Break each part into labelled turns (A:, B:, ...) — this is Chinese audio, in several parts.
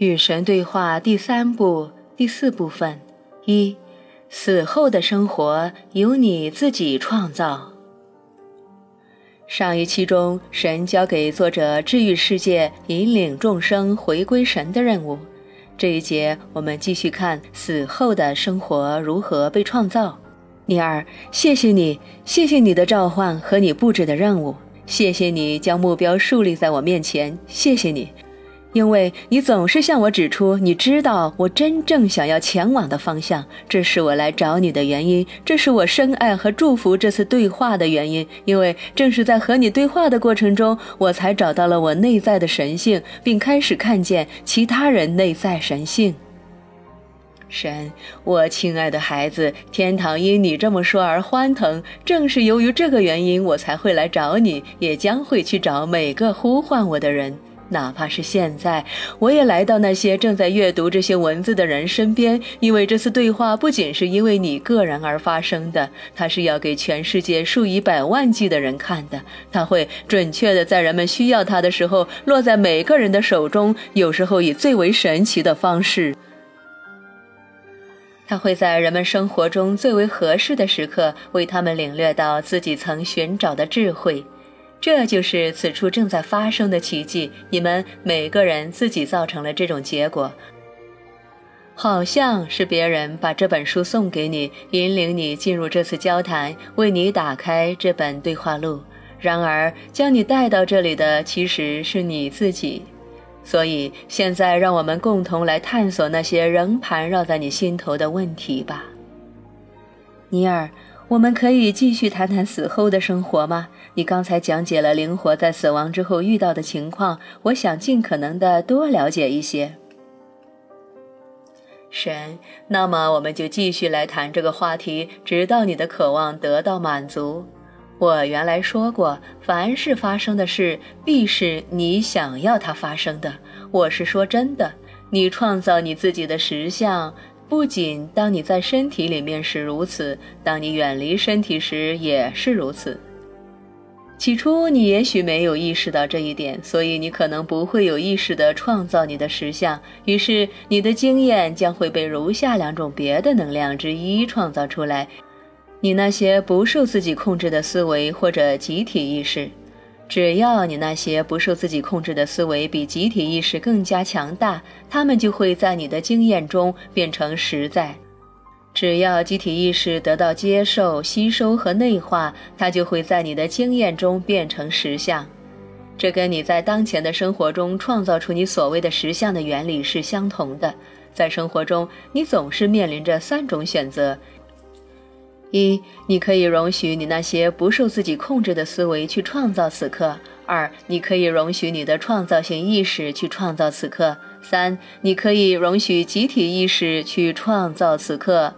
A: 与神对话第三部第四部分一，死后的生活由你自己创造。上一期中，神交给作者治愈世界、引领众生回归神的任务。这一节我们继续看死后的生活如何被创造。尼尔，谢谢你，谢谢你的召唤和你布置的任务，谢谢你将目标树立在我面前，谢谢你。因为你总是向我指出，你知道我真正想要前往的方向，这是我来找你的原因，这是我深爱和祝福这次对话的原因。因为正是在和你对话的过程中，我才找到了我内在的神性，并开始看见其他人内在神性。神，我亲爱的孩子，天堂因你这么说而欢腾。正是由于这个原因，我才会来找你，也将会去找每个呼唤我的人。哪怕是现在，我也来到那些正在阅读这些文字的人身边，因为这次对话不仅是因为你个人而发生的，它是要给全世界数以百万计的人看的。它会准确的在人们需要它的时候，落在每个人的手中，有时候以最为神奇的方式。它会在人们生活中最为合适的时刻，为他们领略到自己曾寻找的智慧。这就是此处正在发生的奇迹。你们每个人自己造成了这种结果，好像是别人把这本书送给你，引领你进入这次交谈，为你打开这本对话录。然而，将你带到这里的其实是你自己。所以，现在让我们共同来探索那些仍盘绕在你心头的问题吧，尼尔。我们可以继续谈谈死后的生活吗？你刚才讲解了灵活在死亡之后遇到的情况，我想尽可能的多了解一些。神，那么我们就继续来谈这个话题，直到你的渴望得到满足。我原来说过，凡是发生的事，必是你想要它发生的。我是说真的，你创造你自己的实相。不仅当你在身体里面是如此，当你远离身体时也是如此。起初你也许没有意识到这一点，所以你可能不会有意识地创造你的实相。于是你的经验将会被如下两种别的能量之一创造出来：你那些不受自己控制的思维或者集体意识。只要你那些不受自己控制的思维比集体意识更加强大，他们就会在你的经验中变成实在。只要集体意识得到接受、吸收和内化，它就会在你的经验中变成实相。这跟你在当前的生活中创造出你所谓的实相的原理是相同的。在生活中，你总是面临着三种选择。一，你可以容许你那些不受自己控制的思维去创造此刻；二，你可以容许你的创造性意识去创造此刻；三，你可以容许集体意识去创造此刻。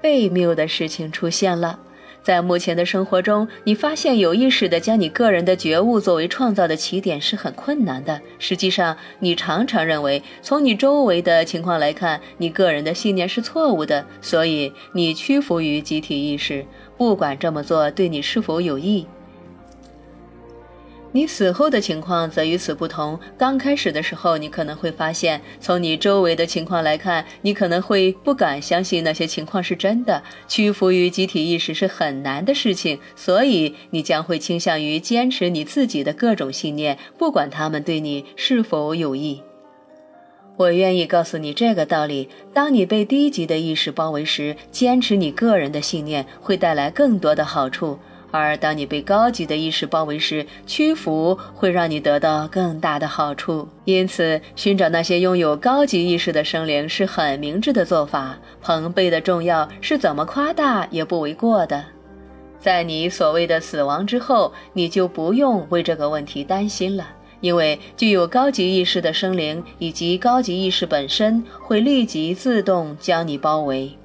A: 被谬的事情出现了。在目前的生活中，你发现有意识地将你个人的觉悟作为创造的起点是很困难的。实际上，你常常认为，从你周围的情况来看，你个人的信念是错误的，所以你屈服于集体意识，不管这么做对你是否有益。你死后的情况则与此不同。刚开始的时候，你可能会发现，从你周围的情况来看，你可能会不敢相信那些情况是真的。屈服于集体意识是很难的事情，所以你将会倾向于坚持你自己的各种信念，不管他们对你是否有益。我愿意告诉你这个道理：当你被低级的意识包围时，坚持你个人的信念会带来更多的好处。而当你被高级的意识包围时，屈服会让你得到更大的好处。因此，寻找那些拥有高级意识的生灵是很明智的做法。朋辈的重要是怎么夸大也不为过的。在你所谓的死亡之后，你就不用为这个问题担心了，因为具有高级意识的生灵以及高级意识本身会立即自动将你包围。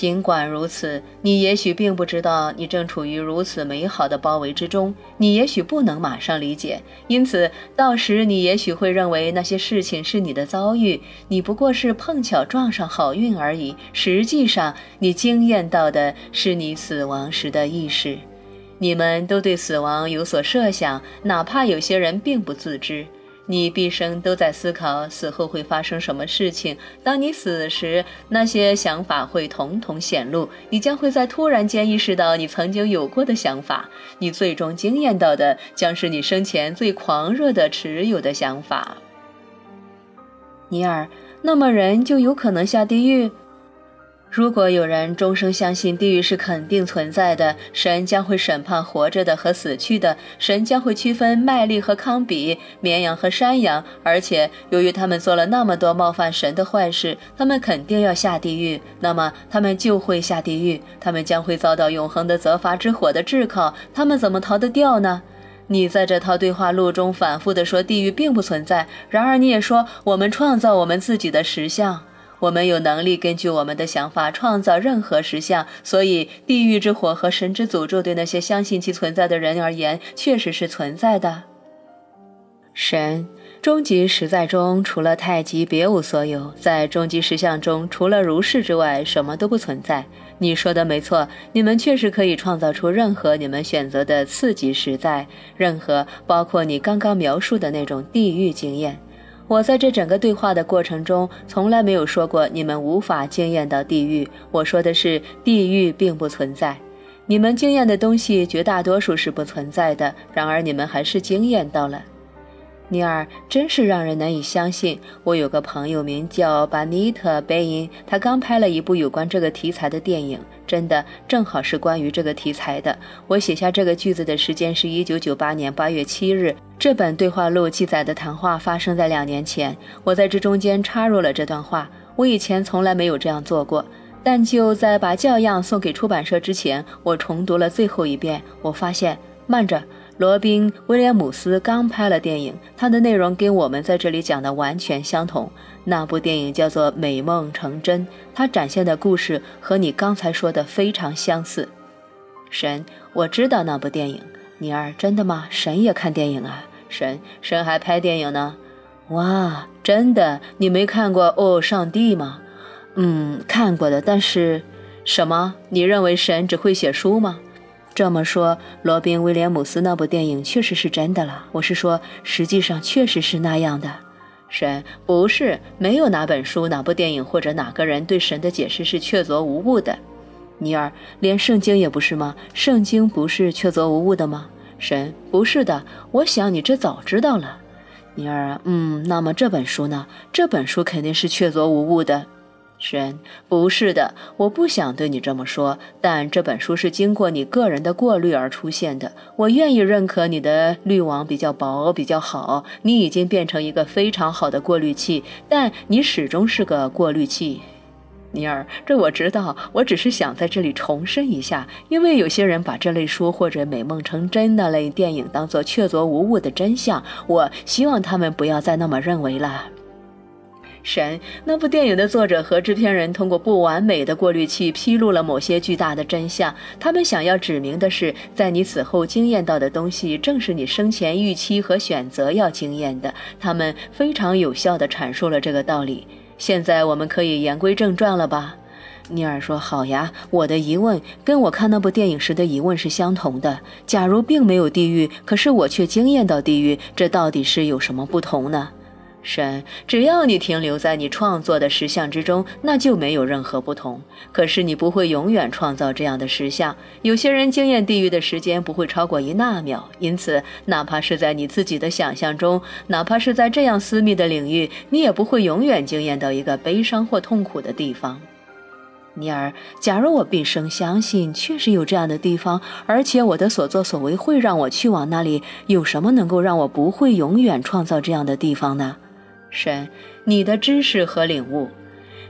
A: 尽管如此，你也许并不知道你正处于如此美好的包围之中。你也许不能马上理解，因此到时你也许会认为那些事情是你的遭遇，你不过是碰巧撞上好运而已。实际上，你惊艳到的是你死亡时的意识。你们都对死亡有所设想，哪怕有些人并不自知。你毕生都在思考死后会发生什么事情。当你死时，那些想法会统统显露。你将会在突然间意识到你曾经有过的想法。你最终惊艳到的，将是你生前最狂热的持有的想法。尼尔，那么人就有可能下地狱？如果有人终生相信地狱是肯定存在的，神将会审判活着的和死去的，神将会区分麦粒和糠比、绵羊和山羊，而且由于他们做了那么多冒犯神的坏事，他们肯定要下地狱。那么他们就会下地狱，他们将会遭到永恒的责罚之火的炙烤，他们怎么逃得掉呢？你在这套对话录中反复地说地狱并不存在，然而你也说我们创造我们自己的实相。我们有能力根据我们的想法创造任何实相，所以地狱之火和神之诅咒对那些相信其存在的人而言确实是存在的。神终极实在中除了太极别无所有，在终极实相中除了如是之外什么都不存在。你说的没错，你们确实可以创造出任何你们选择的次级实在，任何包括你刚刚描述的那种地狱经验。我在这整个对话的过程中，从来没有说过你们无法惊艳到地狱。我说的是，地狱并不存在。你们惊艳的东西绝大多数是不存在的，然而你们还是惊艳到了。尼尔，真是让人难以相信。我有个朋友名叫巴尼特·贝因，他刚拍了一部有关这个题材的电影。真的，正好是关于这个题材的。我写下这个句子的时间是一九九八年八月七日。这本对话录记载的谈话发生在两年前。我在这中间插入了这段话。我以前从来没有这样做过。但就在把教样送给出版社之前，我重读了最后一遍。我发现，慢着。罗宾·威廉姆斯刚拍了电影，他的内容跟我们在这里讲的完全相同。那部电影叫做《美梦成真》，它展现的故事和你刚才说的非常相似。神，我知道那部电影。尼尔，真的吗？神也看电影啊？神，神还拍电影呢？哇，真的？你没看过《哦，上帝》吗？嗯，看过的。但是，什么？你认为神只会写书吗？这么说，罗宾·威廉姆斯那部电影确实是真的了。我是说，实际上确实是那样的。神不是没有哪本书、哪部电影或者哪个人对神的解释是确凿无误的。尼尔，连圣经也不是吗？圣经不是确凿无误的吗？神不是的。我想你这早知道了。尼尔，嗯，那么这本书呢？这本书肯定是确凿无误的。神不是的，我不想对你这么说，但这本书是经过你个人的过滤而出现的。我愿意认可你的滤网比较薄，比较好。你已经变成一个非常好的过滤器，但你始终是个过滤器，尼尔。这我知道，我只是想在这里重申一下，因为有些人把这类书或者美梦成真那类电影当作确凿无误的真相。我希望他们不要再那么认为了。神，那部电影的作者和制片人通过不完美的过滤器披露了某些巨大的真相。他们想要指明的是，在你死后惊艳到的东西，正是你生前预期和选择要惊艳的。他们非常有效地阐述了这个道理。现在我们可以言归正传了吧？尼尔说：“好呀。”我的疑问跟我看那部电影时的疑问是相同的。假如并没有地狱，可是我却惊艳到地狱，这到底是有什么不同呢？神，只要你停留在你创作的实像之中，那就没有任何不同。可是你不会永远创造这样的实像。有些人经验地狱的时间不会超过一纳秒，因此，哪怕是在你自己的想象中，哪怕是在这样私密的领域，你也不会永远经验到一个悲伤或痛苦的地方。尼尔，假如我毕生相信确实有这样的地方，而且我的所作所为会让我去往那里，有什么能够让我不会永远创造这样的地方呢？神，你的知识和领悟，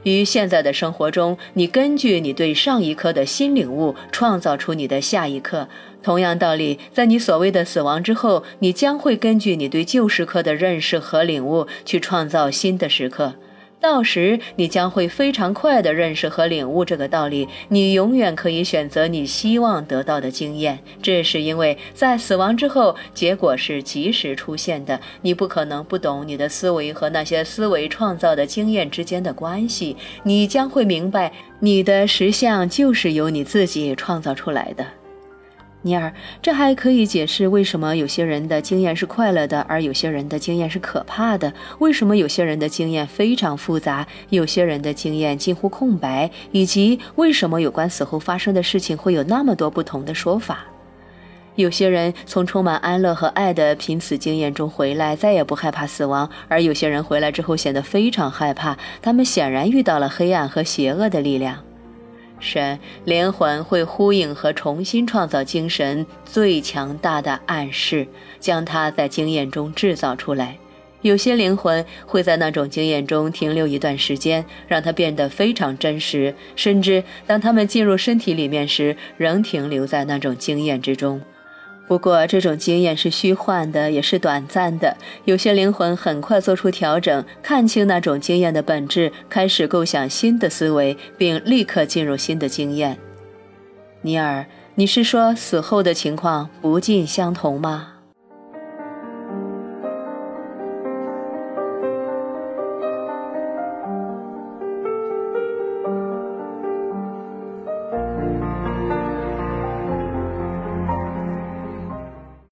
A: 于现在的生活中，你根据你对上一刻的新领悟，创造出你的下一刻。同样道理，在你所谓的死亡之后，你将会根据你对旧时刻的认识和领悟，去创造新的时刻。到时，你将会非常快地认识和领悟这个道理。你永远可以选择你希望得到的经验，这是因为在死亡之后，结果是及时出现的。你不可能不懂你的思维和那些思维创造的经验之间的关系。你将会明白，你的实相就是由你自己创造出来的。尼尔，这还可以解释为什么有些人的经验是快乐的，而有些人的经验是可怕的；为什么有些人的经验非常复杂，有些人的经验近乎空白，以及为什么有关死后发生的事情会有那么多不同的说法。有些人从充满安乐和爱的濒死经验中回来，再也不害怕死亡；而有些人回来之后显得非常害怕，他们显然遇到了黑暗和邪恶的力量。神连环会呼应和重新创造精神最强大的暗示，将它在经验中制造出来。有些灵魂会在那种经验中停留一段时间，让它变得非常真实，甚至当他们进入身体里面时，仍停留在那种经验之中。不过，这种经验是虚幻的，也是短暂的。有些灵魂很快做出调整，看清那种经验的本质，开始构想新的思维，并立刻进入新的经验。尼尔，你是说死后的情况不尽相同吗？